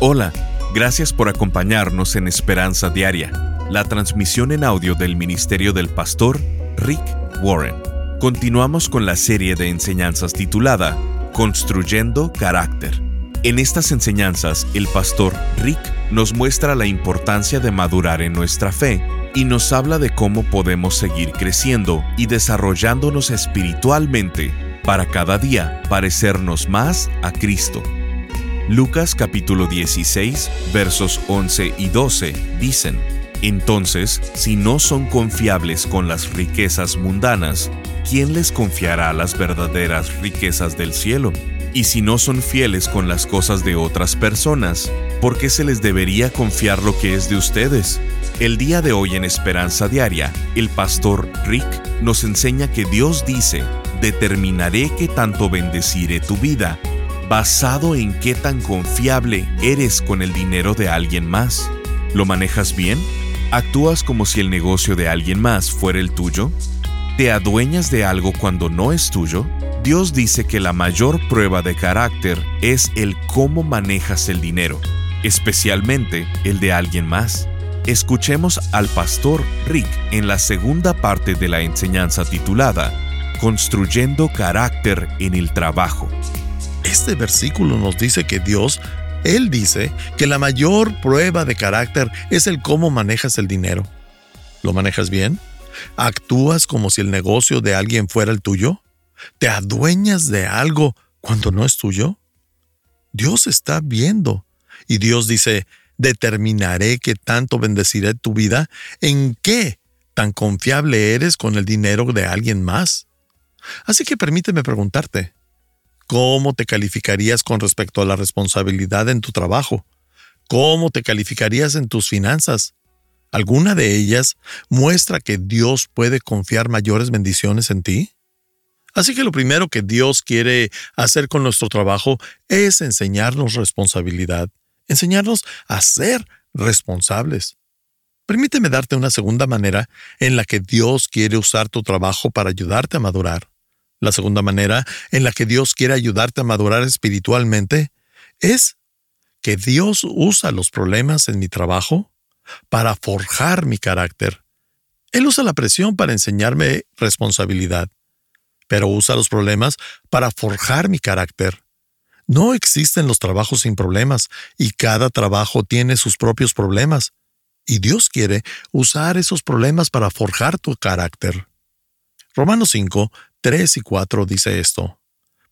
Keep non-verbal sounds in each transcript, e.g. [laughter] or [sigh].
Hola, gracias por acompañarnos en Esperanza Diaria, la transmisión en audio del Ministerio del Pastor Rick Warren. Continuamos con la serie de enseñanzas titulada Construyendo Carácter. En estas enseñanzas, el pastor Rick nos muestra la importancia de madurar en nuestra fe y nos habla de cómo podemos seguir creciendo y desarrollándonos espiritualmente para cada día parecernos más a Cristo. Lucas capítulo 16 versos 11 y 12 dicen, Entonces, si no son confiables con las riquezas mundanas, ¿quién les confiará las verdaderas riquezas del cielo? Y si no son fieles con las cosas de otras personas, ¿por qué se les debería confiar lo que es de ustedes? El día de hoy en Esperanza Diaria, el pastor Rick nos enseña que Dios dice, determinaré que tanto bendeciré tu vida basado en qué tan confiable eres con el dinero de alguien más. ¿Lo manejas bien? ¿Actúas como si el negocio de alguien más fuera el tuyo? ¿Te adueñas de algo cuando no es tuyo? Dios dice que la mayor prueba de carácter es el cómo manejas el dinero, especialmente el de alguien más. Escuchemos al pastor Rick en la segunda parte de la enseñanza titulada Construyendo carácter en el trabajo. Este versículo nos dice que Dios, Él dice que la mayor prueba de carácter es el cómo manejas el dinero. ¿Lo manejas bien? ¿Actúas como si el negocio de alguien fuera el tuyo? ¿Te adueñas de algo cuando no es tuyo? Dios está viendo. Y Dios dice, determinaré que tanto bendeciré tu vida en qué tan confiable eres con el dinero de alguien más. Así que permíteme preguntarte, ¿Cómo te calificarías con respecto a la responsabilidad en tu trabajo? ¿Cómo te calificarías en tus finanzas? ¿Alguna de ellas muestra que Dios puede confiar mayores bendiciones en ti? Así que lo primero que Dios quiere hacer con nuestro trabajo es enseñarnos responsabilidad, enseñarnos a ser responsables. Permíteme darte una segunda manera en la que Dios quiere usar tu trabajo para ayudarte a madurar. La segunda manera en la que Dios quiere ayudarte a madurar espiritualmente es que Dios usa los problemas en mi trabajo para forjar mi carácter. Él usa la presión para enseñarme responsabilidad, pero usa los problemas para forjar mi carácter. No existen los trabajos sin problemas y cada trabajo tiene sus propios problemas. Y Dios quiere usar esos problemas para forjar tu carácter. Romanos 5 3 y 4 dice esto.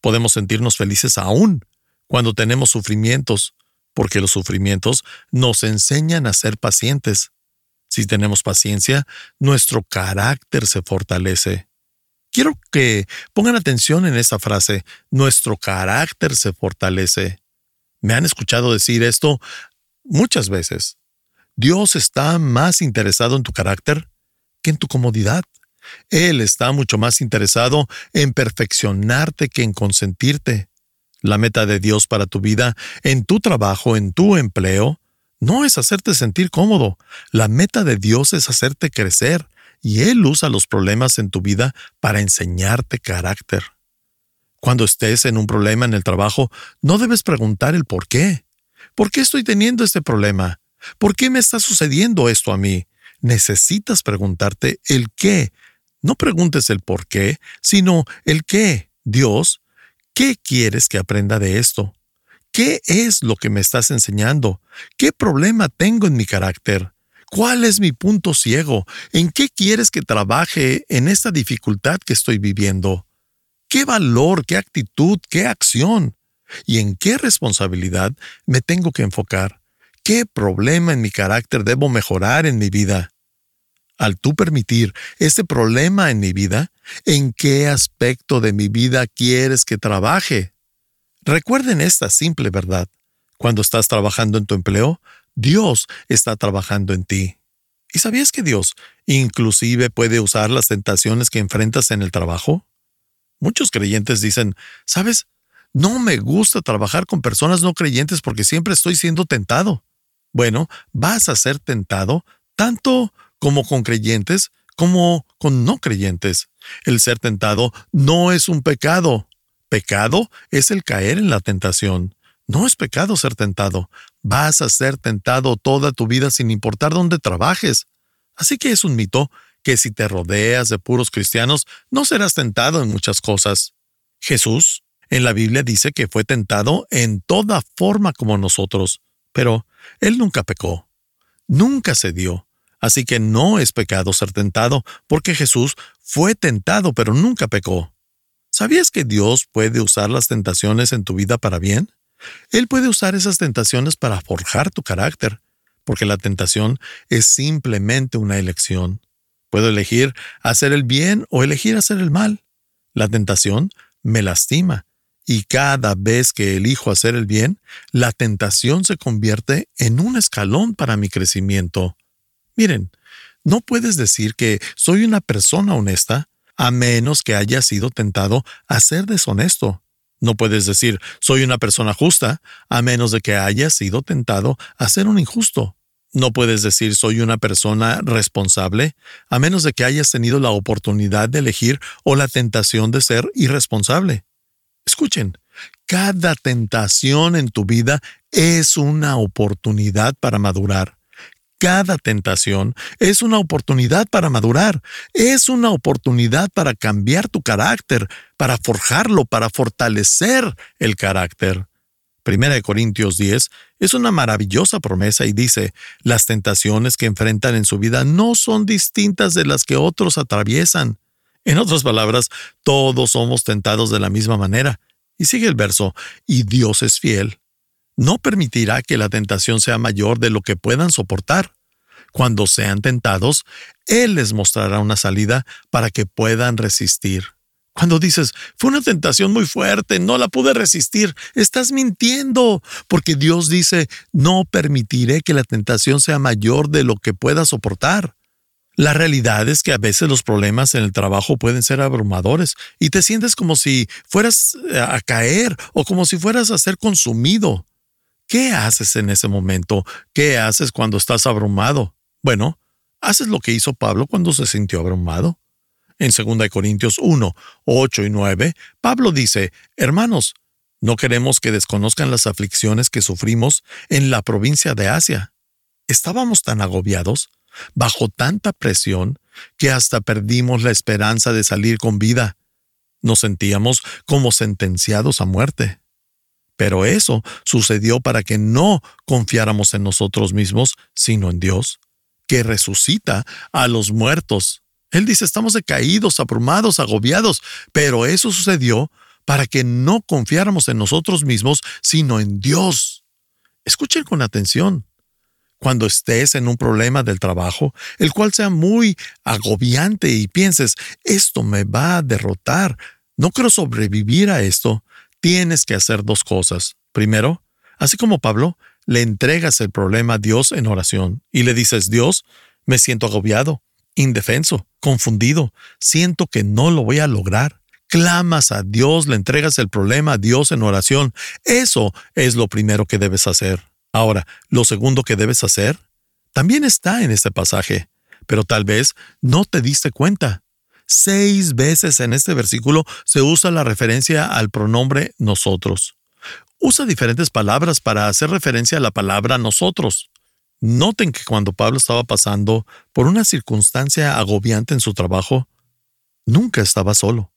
Podemos sentirnos felices aún cuando tenemos sufrimientos, porque los sufrimientos nos enseñan a ser pacientes. Si tenemos paciencia, nuestro carácter se fortalece. Quiero que pongan atención en esta frase, nuestro carácter se fortalece. Me han escuchado decir esto muchas veces. Dios está más interesado en tu carácter que en tu comodidad. Él está mucho más interesado en perfeccionarte que en consentirte. La meta de Dios para tu vida, en tu trabajo, en tu empleo, no es hacerte sentir cómodo. La meta de Dios es hacerte crecer, y Él usa los problemas en tu vida para enseñarte carácter. Cuando estés en un problema en el trabajo, no debes preguntar el por qué. ¿Por qué estoy teniendo este problema? ¿Por qué me está sucediendo esto a mí? Necesitas preguntarte el qué no preguntes el por qué, sino el qué. Dios, ¿qué quieres que aprenda de esto? ¿Qué es lo que me estás enseñando? ¿Qué problema tengo en mi carácter? ¿Cuál es mi punto ciego? ¿En qué quieres que trabaje en esta dificultad que estoy viviendo? ¿Qué valor, qué actitud, qué acción? ¿Y en qué responsabilidad me tengo que enfocar? ¿Qué problema en mi carácter debo mejorar en mi vida? Al tú permitir este problema en mi vida, ¿en qué aspecto de mi vida quieres que trabaje? Recuerden esta simple verdad. Cuando estás trabajando en tu empleo, Dios está trabajando en ti. ¿Y sabías que Dios inclusive puede usar las tentaciones que enfrentas en el trabajo? Muchos creyentes dicen, ¿sabes? No me gusta trabajar con personas no creyentes porque siempre estoy siendo tentado. Bueno, vas a ser tentado tanto como con creyentes como con no creyentes. El ser tentado no es un pecado. Pecado es el caer en la tentación. No es pecado ser tentado. Vas a ser tentado toda tu vida sin importar dónde trabajes. Así que es un mito que si te rodeas de puros cristianos, no serás tentado en muchas cosas. Jesús, en la Biblia dice que fue tentado en toda forma como nosotros, pero él nunca pecó. Nunca se dio. Así que no es pecado ser tentado, porque Jesús fue tentado, pero nunca pecó. ¿Sabías que Dios puede usar las tentaciones en tu vida para bien? Él puede usar esas tentaciones para forjar tu carácter, porque la tentación es simplemente una elección. Puedo elegir hacer el bien o elegir hacer el mal. La tentación me lastima, y cada vez que elijo hacer el bien, la tentación se convierte en un escalón para mi crecimiento. Miren, no puedes decir que soy una persona honesta a menos que haya sido tentado a ser deshonesto. No puedes decir soy una persona justa a menos de que haya sido tentado a ser un injusto. No puedes decir soy una persona responsable a menos de que hayas tenido la oportunidad de elegir o la tentación de ser irresponsable. Escuchen, cada tentación en tu vida es una oportunidad para madurar. Cada tentación es una oportunidad para madurar, es una oportunidad para cambiar tu carácter, para forjarlo, para fortalecer el carácter. Primera de Corintios 10 es una maravillosa promesa y dice, las tentaciones que enfrentan en su vida no son distintas de las que otros atraviesan. En otras palabras, todos somos tentados de la misma manera. Y sigue el verso, y Dios es fiel no permitirá que la tentación sea mayor de lo que puedan soportar. Cuando sean tentados, Él les mostrará una salida para que puedan resistir. Cuando dices, fue una tentación muy fuerte, no la pude resistir, estás mintiendo, porque Dios dice, no permitiré que la tentación sea mayor de lo que pueda soportar. La realidad es que a veces los problemas en el trabajo pueden ser abrumadores y te sientes como si fueras a caer o como si fueras a ser consumido. ¿Qué haces en ese momento? ¿Qué haces cuando estás abrumado? Bueno, haces lo que hizo Pablo cuando se sintió abrumado. En 2 Corintios 1, 8 y 9, Pablo dice, Hermanos, no queremos que desconozcan las aflicciones que sufrimos en la provincia de Asia. Estábamos tan agobiados, bajo tanta presión, que hasta perdimos la esperanza de salir con vida. Nos sentíamos como sentenciados a muerte. Pero eso sucedió para que no confiáramos en nosotros mismos, sino en Dios, que resucita a los muertos. Él dice, estamos decaídos, abrumados, agobiados, pero eso sucedió para que no confiáramos en nosotros mismos, sino en Dios. Escuchen con atención. Cuando estés en un problema del trabajo, el cual sea muy agobiante y pienses, esto me va a derrotar, no quiero sobrevivir a esto, tienes que hacer dos cosas. Primero, así como Pablo, le entregas el problema a Dios en oración y le dices, Dios, me siento agobiado, indefenso, confundido, siento que no lo voy a lograr. Clamas a Dios, le entregas el problema a Dios en oración. Eso es lo primero que debes hacer. Ahora, lo segundo que debes hacer también está en este pasaje, pero tal vez no te diste cuenta. Seis veces en este versículo se usa la referencia al pronombre nosotros. Usa diferentes palabras para hacer referencia a la palabra nosotros. Noten que cuando Pablo estaba pasando por una circunstancia agobiante en su trabajo, nunca estaba solo.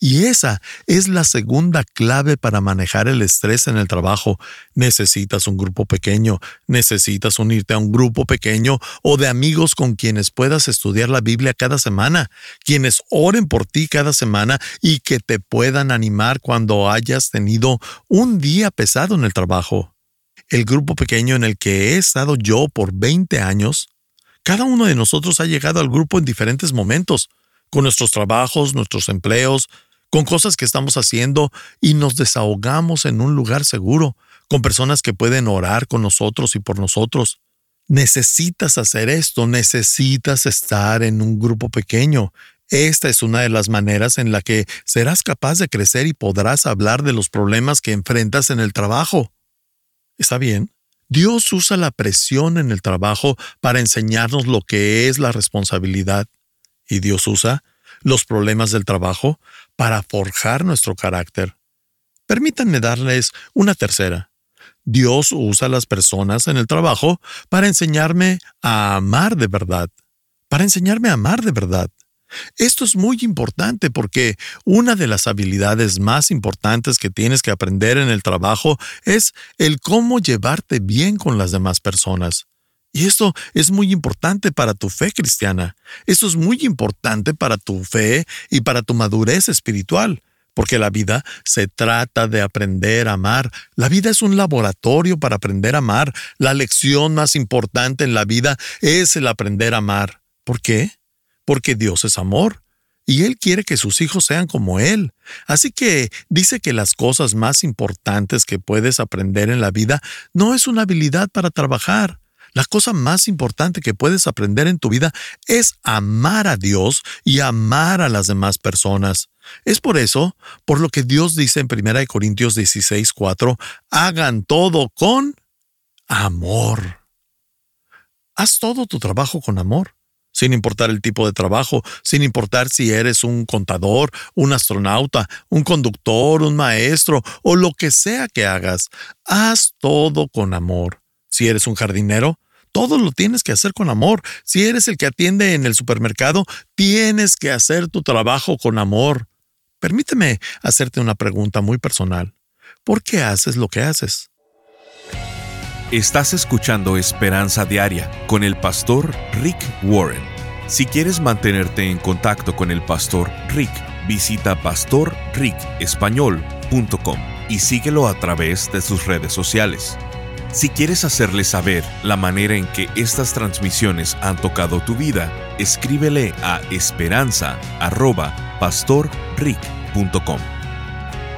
Y esa es la segunda clave para manejar el estrés en el trabajo. Necesitas un grupo pequeño, necesitas unirte a un grupo pequeño o de amigos con quienes puedas estudiar la Biblia cada semana, quienes oren por ti cada semana y que te puedan animar cuando hayas tenido un día pesado en el trabajo. El grupo pequeño en el que he estado yo por 20 años, cada uno de nosotros ha llegado al grupo en diferentes momentos, con nuestros trabajos, nuestros empleos, con cosas que estamos haciendo y nos desahogamos en un lugar seguro, con personas que pueden orar con nosotros y por nosotros. Necesitas hacer esto, necesitas estar en un grupo pequeño. Esta es una de las maneras en la que serás capaz de crecer y podrás hablar de los problemas que enfrentas en el trabajo. ¿Está bien? Dios usa la presión en el trabajo para enseñarnos lo que es la responsabilidad. Y Dios usa los problemas del trabajo para forjar nuestro carácter. Permítanme darles una tercera. Dios usa a las personas en el trabajo para enseñarme a amar de verdad, para enseñarme a amar de verdad. Esto es muy importante porque una de las habilidades más importantes que tienes que aprender en el trabajo es el cómo llevarte bien con las demás personas. Y esto es muy importante para tu fe cristiana. Esto es muy importante para tu fe y para tu madurez espiritual. Porque la vida se trata de aprender a amar. La vida es un laboratorio para aprender a amar. La lección más importante en la vida es el aprender a amar. ¿Por qué? Porque Dios es amor y Él quiere que sus hijos sean como Él. Así que dice que las cosas más importantes que puedes aprender en la vida no es una habilidad para trabajar, la cosa más importante que puedes aprender en tu vida es amar a Dios y amar a las demás personas. Es por eso, por lo que Dios dice en 1 Corintios 16, 4, hagan todo con amor. Haz todo tu trabajo con amor, sin importar el tipo de trabajo, sin importar si eres un contador, un astronauta, un conductor, un maestro o lo que sea que hagas. Haz todo con amor. Si eres un jardinero, todo lo tienes que hacer con amor. Si eres el que atiende en el supermercado, tienes que hacer tu trabajo con amor. Permíteme hacerte una pregunta muy personal. ¿Por qué haces lo que haces? Estás escuchando Esperanza Diaria con el pastor Rick Warren. Si quieres mantenerte en contacto con el pastor Rick, visita pastorricespañol.com y síguelo a través de sus redes sociales. Si quieres hacerle saber la manera en que estas transmisiones han tocado tu vida, escríbele a esperanza.pastorrick.com.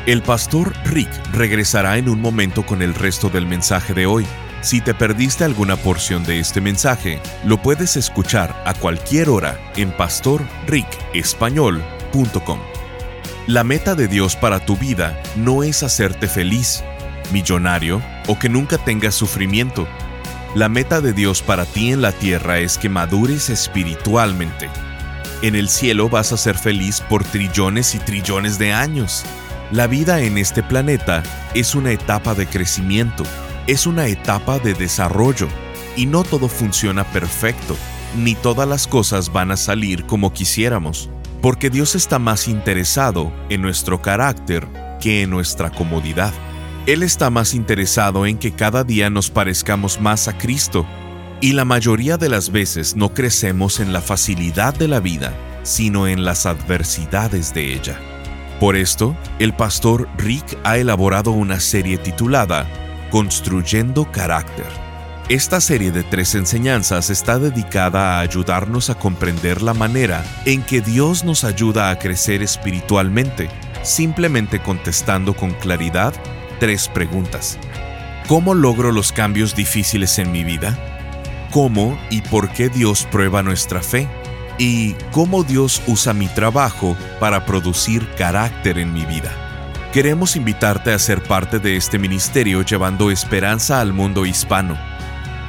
El pastor Rick regresará en un momento con el resto del mensaje de hoy. Si te perdiste alguna porción de este mensaje, lo puedes escuchar a cualquier hora en pastorricespañol.com. La meta de Dios para tu vida no es hacerte feliz, millonario o que nunca tengas sufrimiento. La meta de Dios para ti en la tierra es que madures espiritualmente. En el cielo vas a ser feliz por trillones y trillones de años. La vida en este planeta es una etapa de crecimiento, es una etapa de desarrollo, y no todo funciona perfecto, ni todas las cosas van a salir como quisiéramos, porque Dios está más interesado en nuestro carácter que en nuestra comodidad. Él está más interesado en que cada día nos parezcamos más a Cristo, y la mayoría de las veces no crecemos en la facilidad de la vida, sino en las adversidades de ella. Por esto, el pastor Rick ha elaborado una serie titulada Construyendo Carácter. Esta serie de tres enseñanzas está dedicada a ayudarnos a comprender la manera en que Dios nos ayuda a crecer espiritualmente, simplemente contestando con claridad tres preguntas. ¿Cómo logro los cambios difíciles en mi vida? ¿Cómo y por qué Dios prueba nuestra fe? ¿Y cómo Dios usa mi trabajo para producir carácter en mi vida? Queremos invitarte a ser parte de este ministerio llevando esperanza al mundo hispano.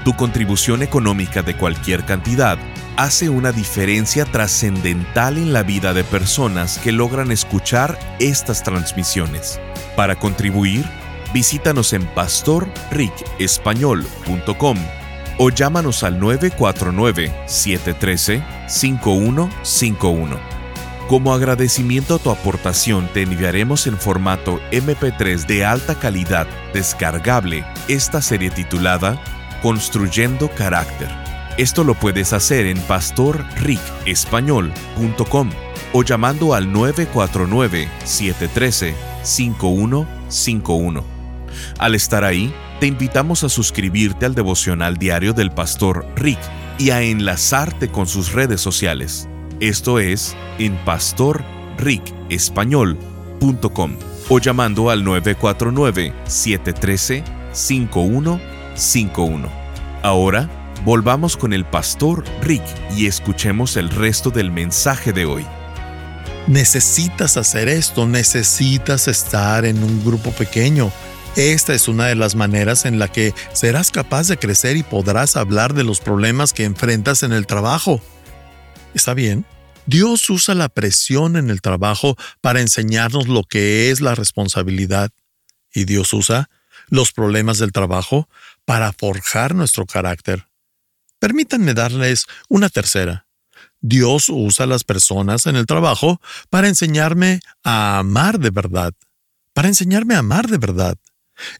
Tu contribución económica de cualquier cantidad hace una diferencia trascendental en la vida de personas que logran escuchar estas transmisiones. Para contribuir, visítanos en pastorricespañol.com o llámanos al 949-713-5151. Como agradecimiento a tu aportación te enviaremos en formato MP3 de alta calidad descargable esta serie titulada Construyendo Carácter. Esto lo puedes hacer en pastorricespañol.com o llamando al 949-713-5151. Al estar ahí, te invitamos a suscribirte al devocional diario del pastor Rick y a enlazarte con sus redes sociales. Esto es en pastorricespañol.com o llamando al 949-713-5151. Ahora, volvamos con el pastor Rick y escuchemos el resto del mensaje de hoy. Necesitas hacer esto, necesitas estar en un grupo pequeño. Esta es una de las maneras en la que serás capaz de crecer y podrás hablar de los problemas que enfrentas en el trabajo. ¿Está bien? Dios usa la presión en el trabajo para enseñarnos lo que es la responsabilidad. Y Dios usa los problemas del trabajo para forjar nuestro carácter. Permítanme darles una tercera. Dios usa a las personas en el trabajo para enseñarme a amar de verdad, para enseñarme a amar de verdad.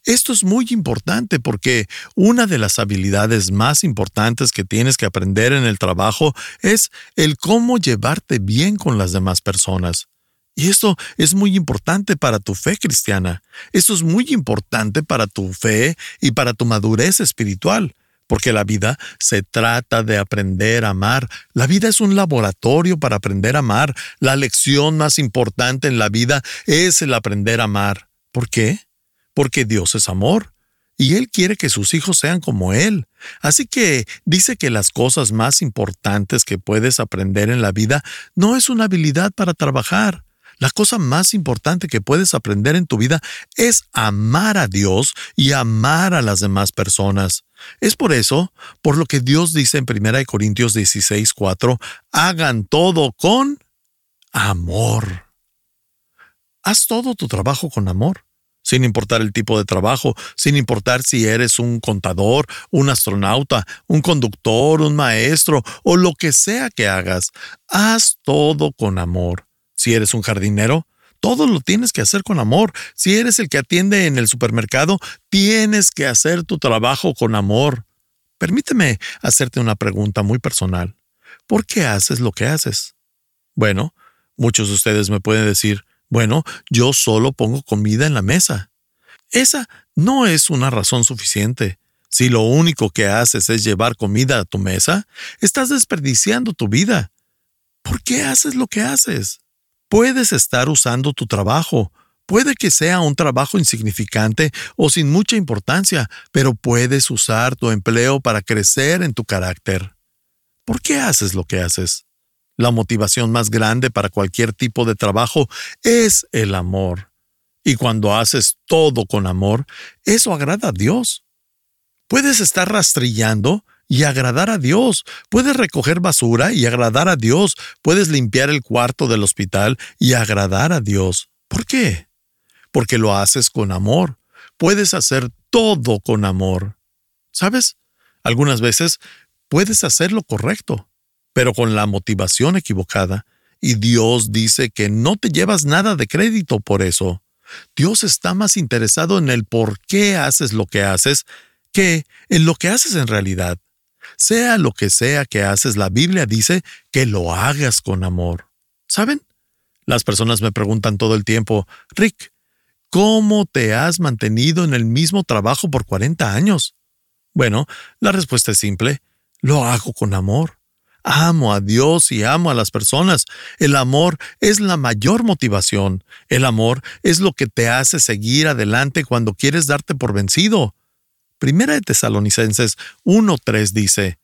Esto es muy importante porque una de las habilidades más importantes que tienes que aprender en el trabajo es el cómo llevarte bien con las demás personas. Y esto es muy importante para tu fe cristiana. Esto es muy importante para tu fe y para tu madurez espiritual porque la vida se trata de aprender a amar. La vida es un laboratorio para aprender a amar. La lección más importante en la vida es el aprender a amar. ¿Por qué? Porque Dios es amor y Él quiere que sus hijos sean como Él. Así que dice que las cosas más importantes que puedes aprender en la vida no es una habilidad para trabajar, la cosa más importante que puedes aprender en tu vida es amar a Dios y amar a las demás personas. Es por eso, por lo que Dios dice en 1 Corintios 16, 4, hagan todo con amor. Haz todo tu trabajo con amor, sin importar el tipo de trabajo, sin importar si eres un contador, un astronauta, un conductor, un maestro o lo que sea que hagas. Haz todo con amor. Si eres un jardinero, todo lo tienes que hacer con amor. Si eres el que atiende en el supermercado, tienes que hacer tu trabajo con amor. Permíteme hacerte una pregunta muy personal. ¿Por qué haces lo que haces? Bueno, muchos de ustedes me pueden decir, bueno, yo solo pongo comida en la mesa. Esa no es una razón suficiente. Si lo único que haces es llevar comida a tu mesa, estás desperdiciando tu vida. ¿Por qué haces lo que haces? Puedes estar usando tu trabajo. Puede que sea un trabajo insignificante o sin mucha importancia, pero puedes usar tu empleo para crecer en tu carácter. ¿Por qué haces lo que haces? La motivación más grande para cualquier tipo de trabajo es el amor. Y cuando haces todo con amor, eso agrada a Dios. Puedes estar rastrillando y agradar a Dios. Puedes recoger basura y agradar a Dios. Puedes limpiar el cuarto del hospital y agradar a Dios. ¿Por qué? Porque lo haces con amor. Puedes hacer todo con amor. ¿Sabes? Algunas veces puedes hacer lo correcto, pero con la motivación equivocada. Y Dios dice que no te llevas nada de crédito por eso. Dios está más interesado en el por qué haces lo que haces que en lo que haces en realidad. Sea lo que sea que haces, la Biblia dice que lo hagas con amor. ¿Saben? Las personas me preguntan todo el tiempo, Rick, ¿cómo te has mantenido en el mismo trabajo por 40 años? Bueno, la respuesta es simple, lo hago con amor. Amo a Dios y amo a las personas. El amor es la mayor motivación. El amor es lo que te hace seguir adelante cuando quieres darte por vencido. Primera de Tesalonicenses 1.3 dice,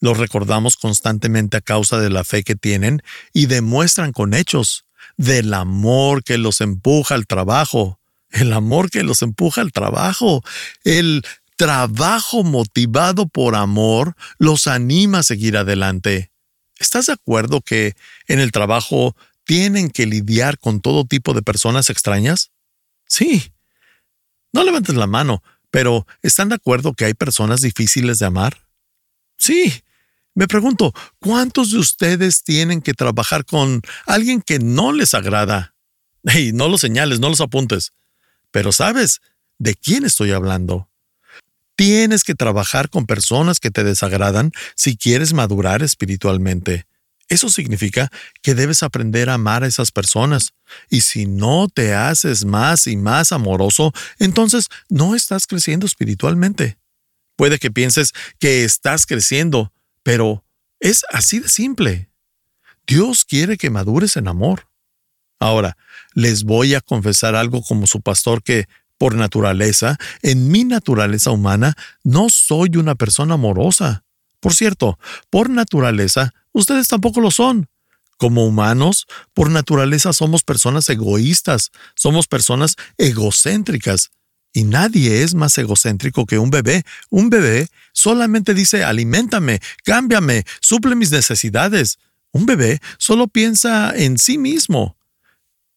los recordamos constantemente a causa de la fe que tienen y demuestran con hechos del amor que los empuja al trabajo, el amor que los empuja al trabajo, el trabajo motivado por amor los anima a seguir adelante. ¿Estás de acuerdo que en el trabajo tienen que lidiar con todo tipo de personas extrañas? Sí. No levantes la mano, pero, ¿están de acuerdo que hay personas difíciles de amar? Sí. Me pregunto, ¿cuántos de ustedes tienen que trabajar con alguien que no les agrada? Hey, no lo señales, no los apuntes. Pero sabes de quién estoy hablando. Tienes que trabajar con personas que te desagradan si quieres madurar espiritualmente. Eso significa que debes aprender a amar a esas personas. Y si no te haces más y más amoroso, entonces no estás creciendo espiritualmente. Puede que pienses que estás creciendo, pero es así de simple. Dios quiere que madures en amor. Ahora, les voy a confesar algo como su pastor que, por naturaleza, en mi naturaleza humana, no soy una persona amorosa. Por cierto, por naturaleza, Ustedes tampoco lo son. Como humanos, por naturaleza somos personas egoístas, somos personas egocéntricas. Y nadie es más egocéntrico que un bebé. Un bebé solamente dice aliméntame, cámbiame, suple mis necesidades. Un bebé solo piensa en sí mismo.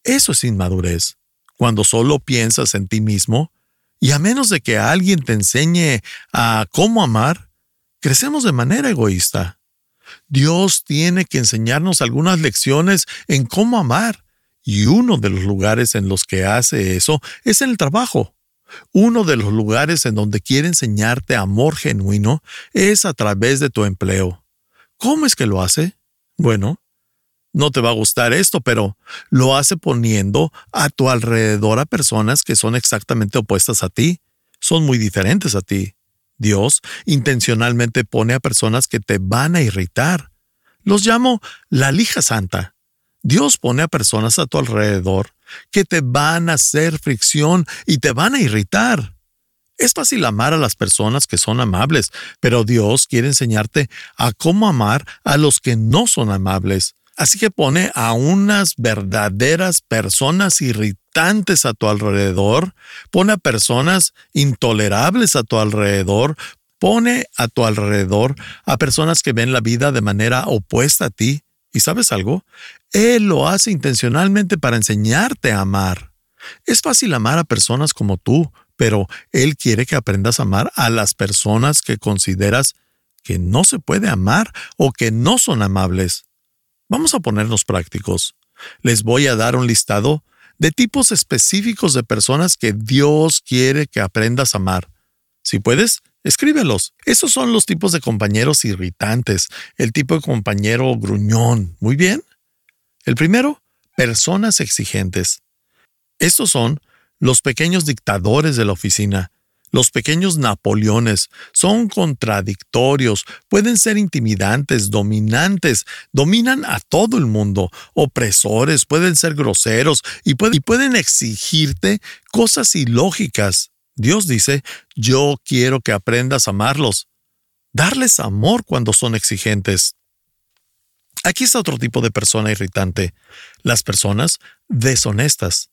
Eso es inmadurez. Cuando solo piensas en ti mismo, Y a menos de que alguien te enseñe a cómo amar, crecemos de manera egoísta. Dios tiene que enseñarnos algunas lecciones en cómo amar. Y uno de los lugares en los que hace eso es en el trabajo. Uno de los lugares en donde quiere enseñarte amor genuino es a través de tu empleo. ¿Cómo es que lo hace? Bueno, no te va a gustar esto, pero lo hace poniendo a tu alrededor a personas que son exactamente opuestas a ti, son muy diferentes a ti. Dios intencionalmente pone a personas que te van a irritar. Los llamo la lija santa. Dios pone a personas a tu alrededor que te van a hacer fricción y te van a irritar. Es fácil amar a las personas que son amables, pero Dios quiere enseñarte a cómo amar a los que no son amables. Así que pone a unas verdaderas personas irritantes a tu alrededor, pone a personas intolerables a tu alrededor, pone a tu alrededor a personas que ven la vida de manera opuesta a ti. ¿Y sabes algo? Él lo hace intencionalmente para enseñarte a amar. Es fácil amar a personas como tú, pero Él quiere que aprendas a amar a las personas que consideras que no se puede amar o que no son amables. Vamos a ponernos prácticos. Les voy a dar un listado de tipos específicos de personas que Dios quiere que aprendas a amar. Si puedes, escríbelos. Esos son los tipos de compañeros irritantes, el tipo de compañero gruñón. Muy bien. El primero, personas exigentes. Estos son los pequeños dictadores de la oficina, los pequeños Napoleones son contradictorios, pueden ser intimidantes, dominantes, dominan a todo el mundo, opresores, pueden ser groseros y, pueden exigirte cosas ilógicas. Dios dice, yo quiero que aprendas a amarlos. Darles amor cuando son exigentes. Aquí está otro tipo de persona irritante, las personas deshonestas.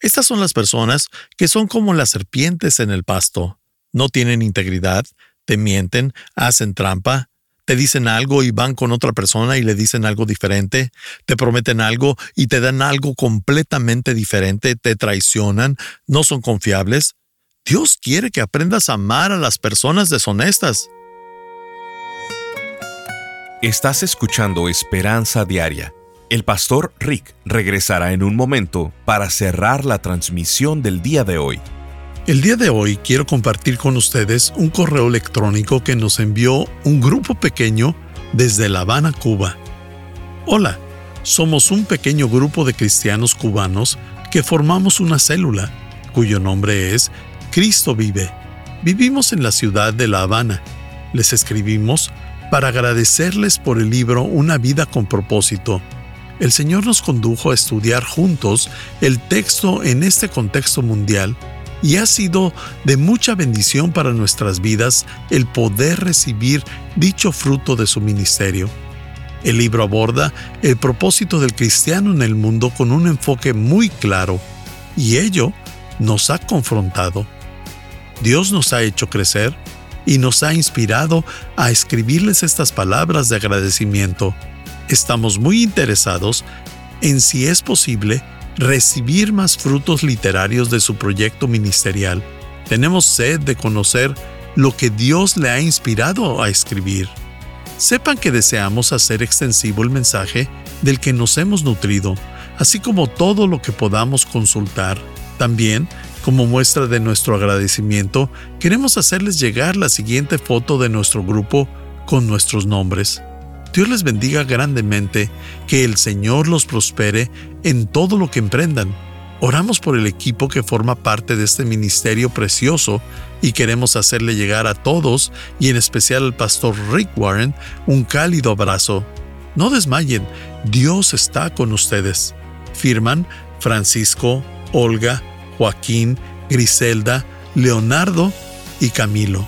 Estas son las personas que son como las serpientes en el pasto. No tienen integridad, te mienten, hacen trampa, te dicen algo y van con otra persona y le dicen algo diferente, te prometen algo y te dan algo completamente diferente, te traicionan, no son confiables. Dios quiere que aprendas a amar a las personas deshonestas. Estás escuchando Esperanza Diaria el pastor Rick regresará en un momento para cerrar la transmisión del día de hoy. El día de hoy quiero compartir con ustedes un correo electrónico que nos envió un grupo pequeño desde La Habana, Cuba. Hola, somos un pequeño grupo de cristianos cubanos que formamos una célula, cuyo nombre es Cristo vive. Vivimos en la ciudad de La Habana. Les escribimos para agradecerles por el libro Una vida con propósito el Señor nos condujo a estudiar juntos el texto en este contexto mundial y ha sido de mucha bendición para nuestras vidas el poder recibir dicho fruto de su ministerio. El libro aborda el propósito del cristiano en el mundo con un enfoque muy claro y ello nos ha confrontado. Dios nos ha hecho crecer y nos ha inspirado a escribirles estas palabras de agradecimiento estamos muy interesados en si es posible recibir más frutos literarios de su proyecto ministerial. Tenemos sed de conocer lo que Dios le ha inspirado a escribir. Sepan que deseamos hacer extensivo el mensaje del que nos hemos nutrido, así como todo lo que podamos consultar. También, como muestra de nuestro agradecimiento, queremos hacerles llegar la siguiente foto de nuestro grupo con nuestros nombres. Dios les bendiga grandemente, que el Señor los prospere en todo lo que emprendan. Oramos por el equipo que forma parte de este ministerio precioso y queremos hacerle llegar a todos, y en especial al pastor Rick Warren, un cálido abrazo. No desmayen, Dios está con ustedes. Firman Francisco, Olga, Joaquín, Griselda, Leonardo y Camilo.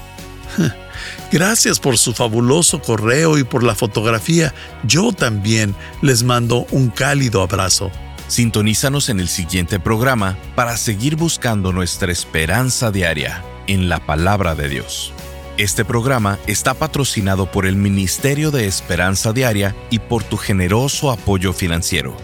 [laughs] Gracias por su fabuloso correo y por la fotografía. Yo también les mando un cálido abrazo. Sintonízanos en el siguiente programa para seguir buscando nuestra esperanza diaria en la palabra de Dios. Este programa está patrocinado por el Ministerio de Esperanza Diaria y por tu generoso apoyo financiero.